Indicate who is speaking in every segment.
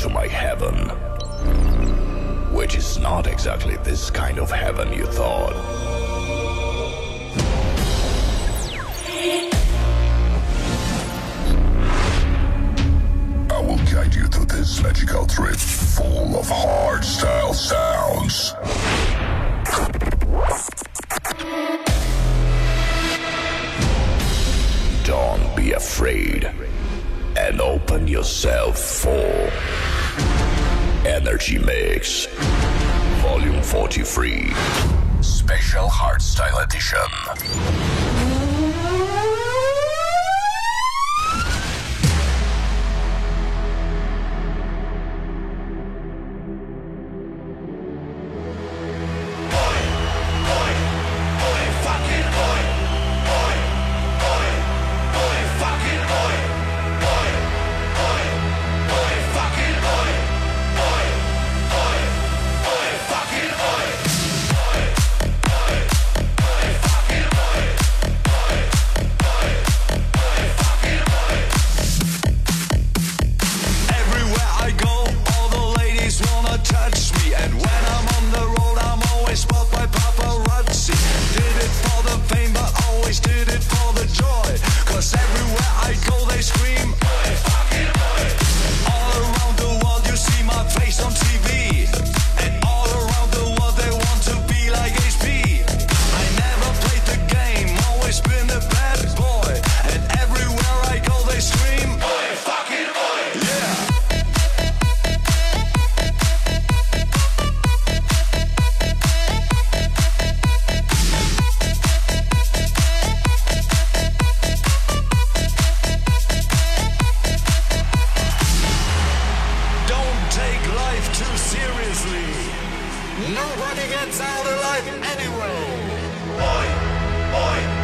Speaker 1: to my heaven. Which is not exactly this kind of heaven you thought. I will guide you through this magical trip full of hardstyle sounds. Don't be afraid and open yourself for Energy Mix Volume 43 Special Hardstyle Edition.
Speaker 2: Nobody gets out alive anyway. Boy, boy.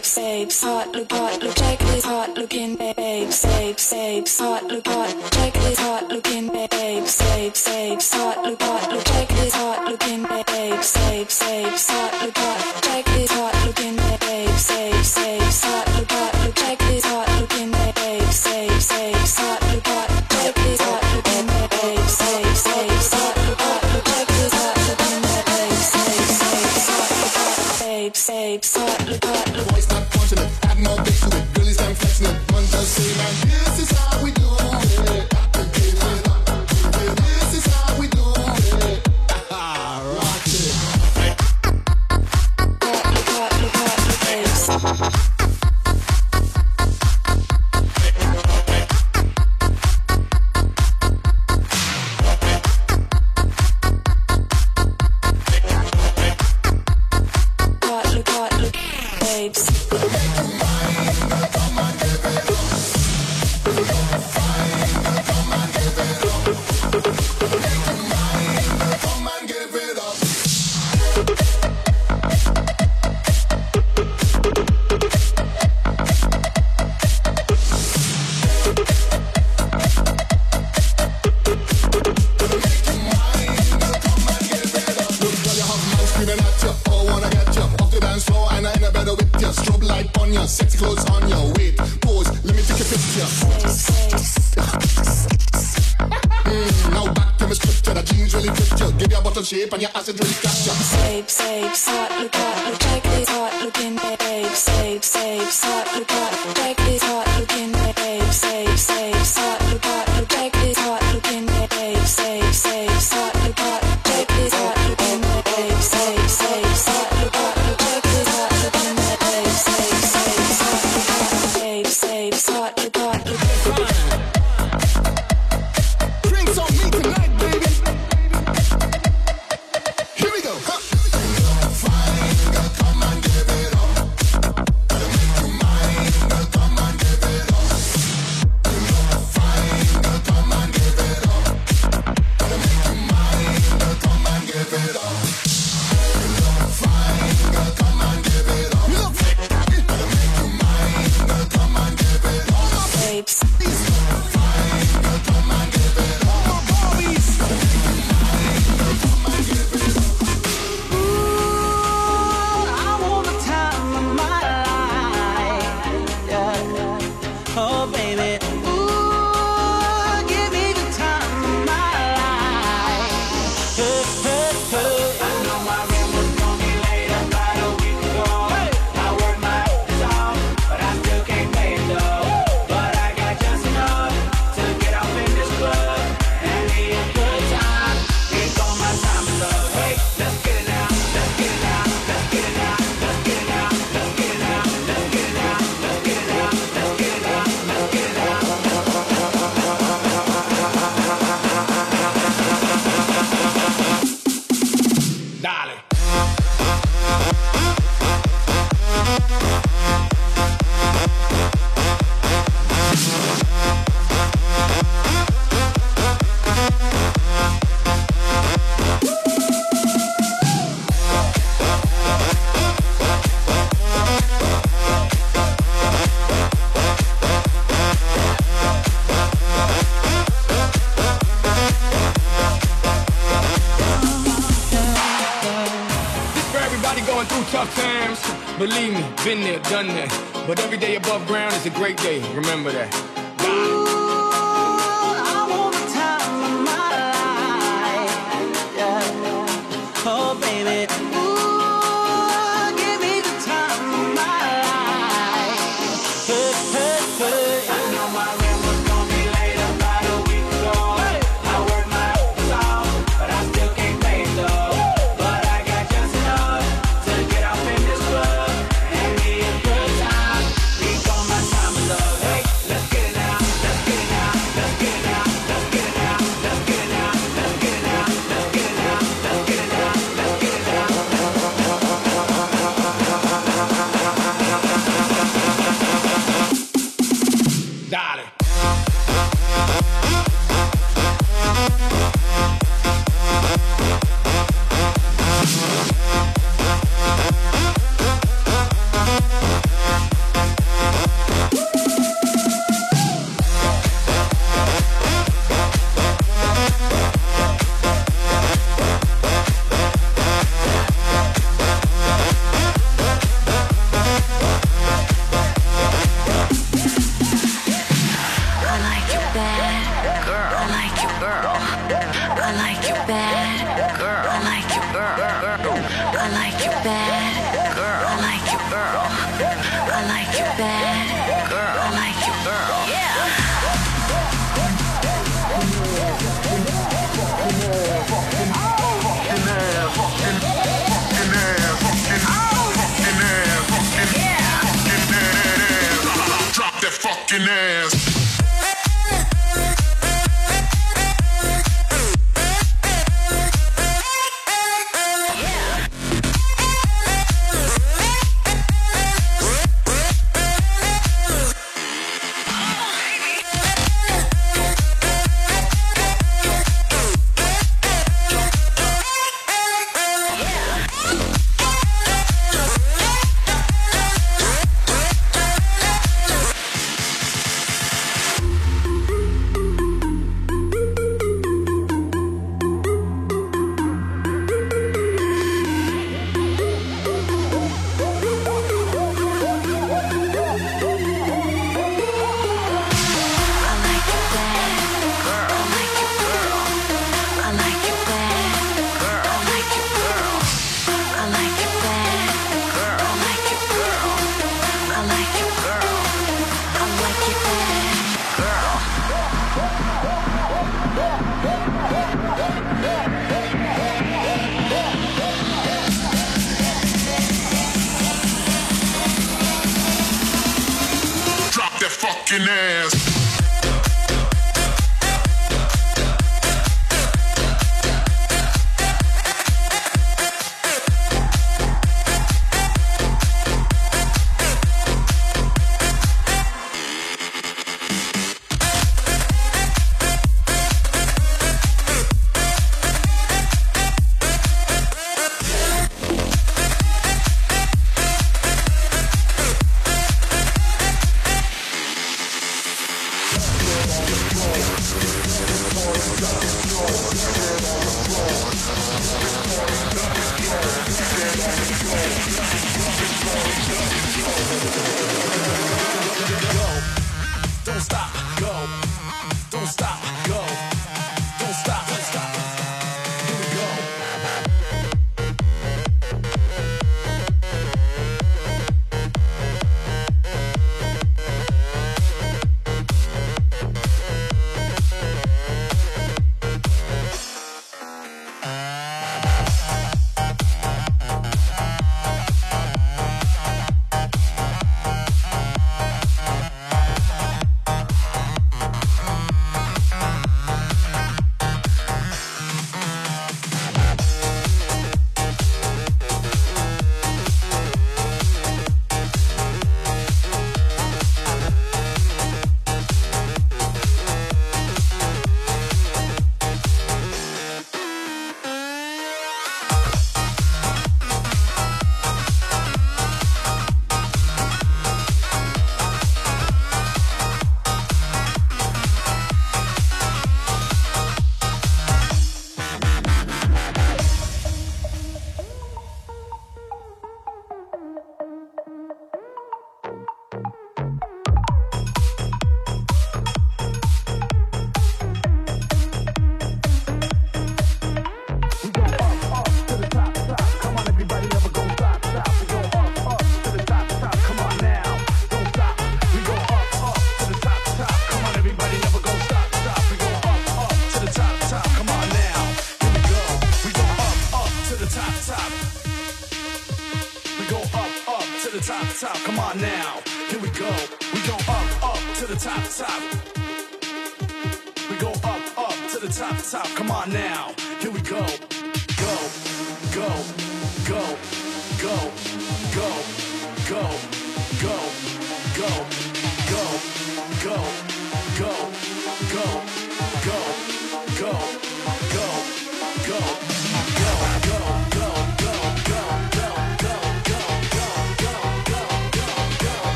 Speaker 3: babes, babes, hot look, hot look, check this hot looking babes, babes, babes, hot look, hot, check this hot looking babes, babes, babes, hot look, hot look, check this hot looking babes, babes, babes, hot look, hot.
Speaker 4: Done that. But every day above ground is a great day. Remember that.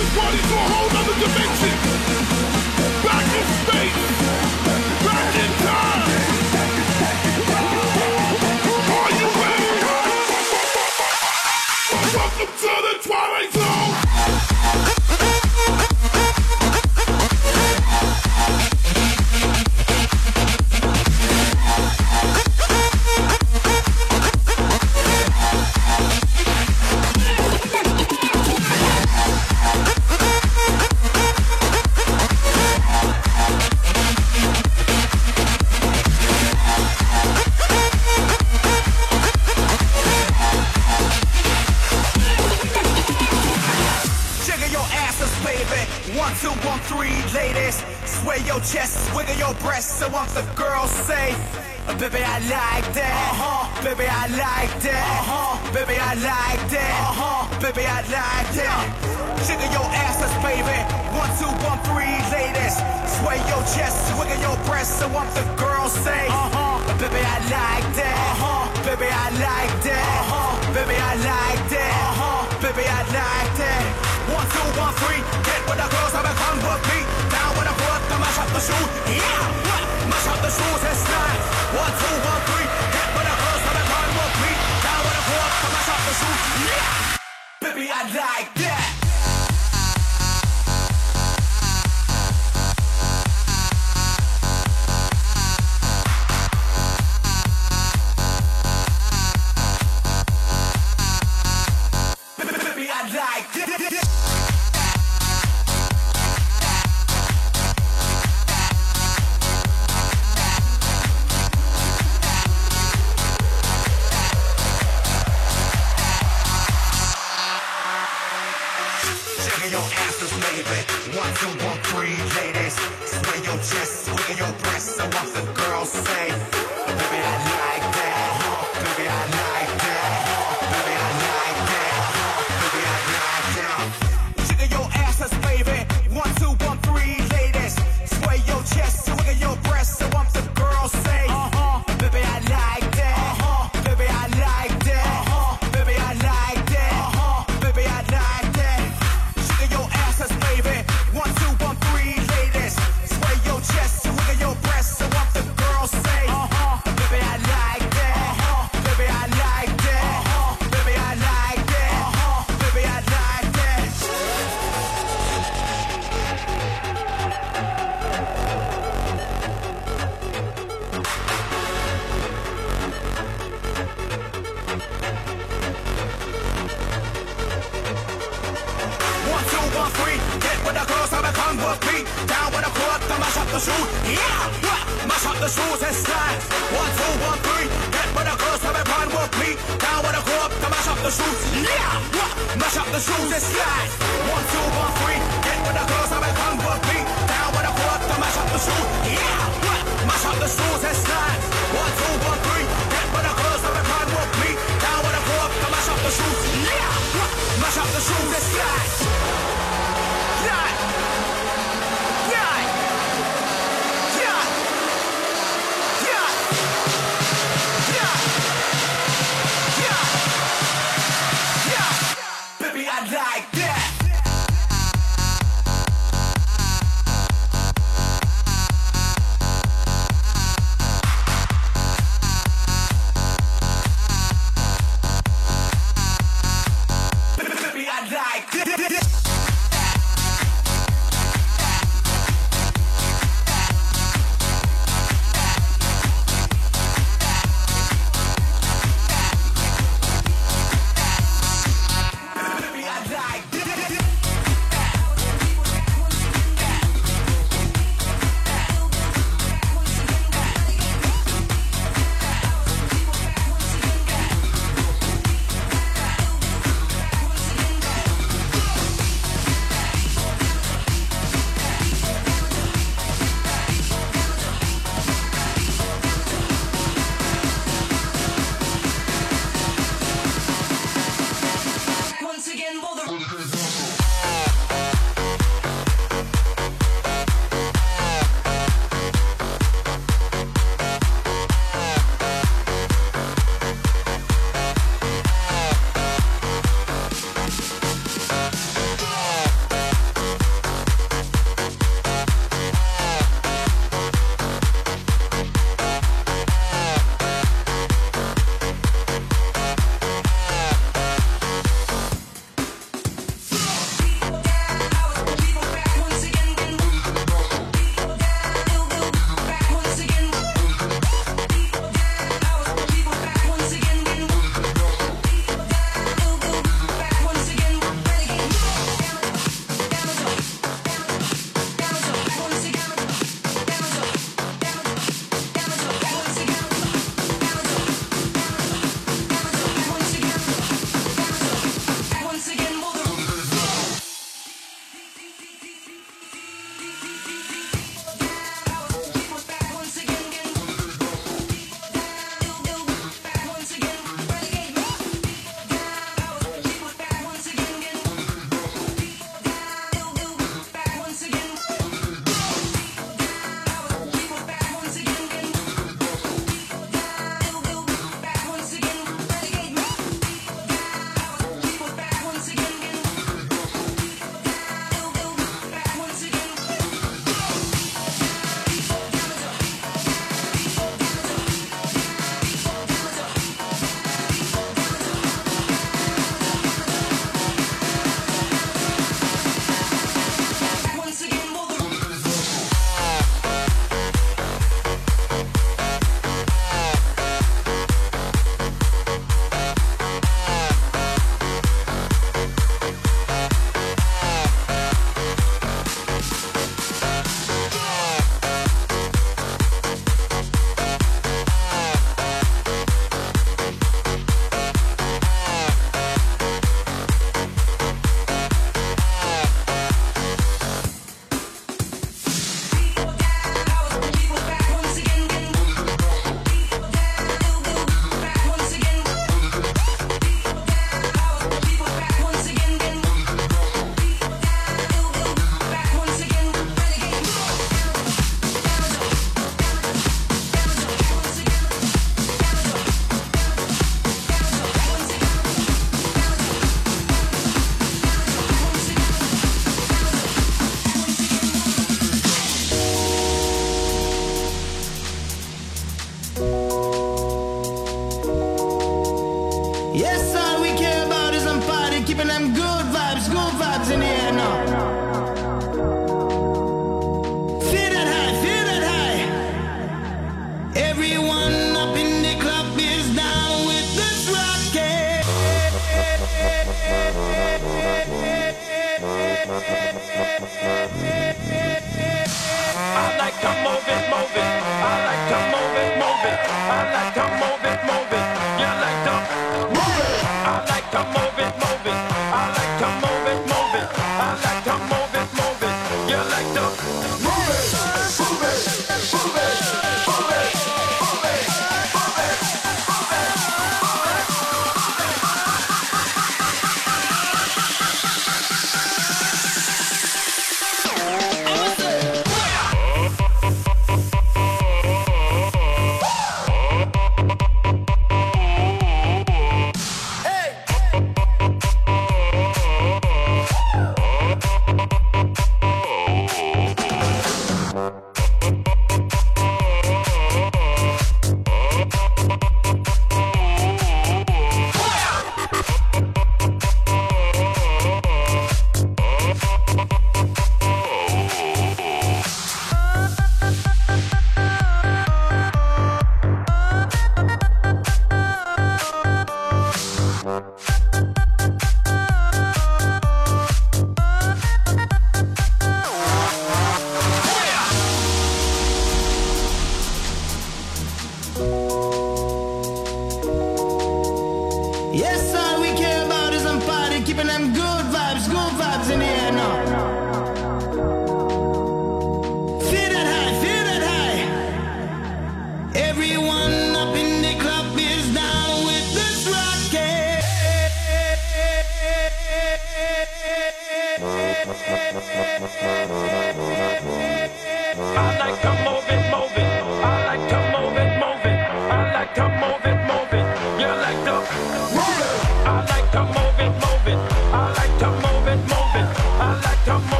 Speaker 5: this party to a whole other dimension.
Speaker 6: Get your asses, baby. One, two, one, three, ladies. Square your chest, square your breasts. I want the girls say, baby, I like that. Baby, I like that.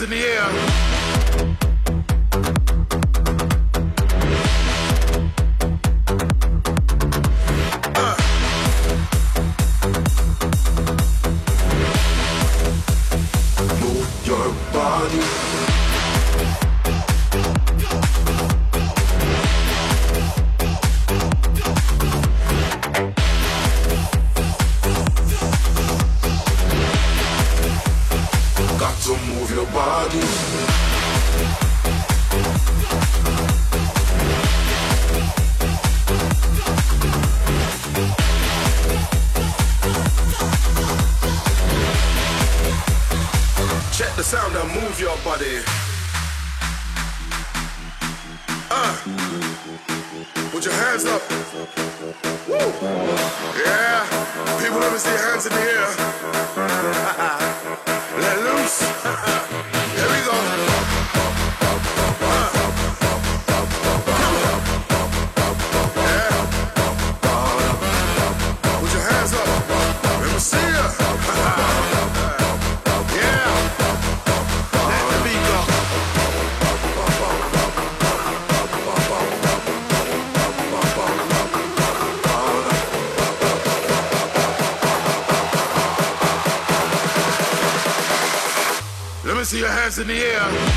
Speaker 5: In the air. Hands in the air.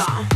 Speaker 7: Mano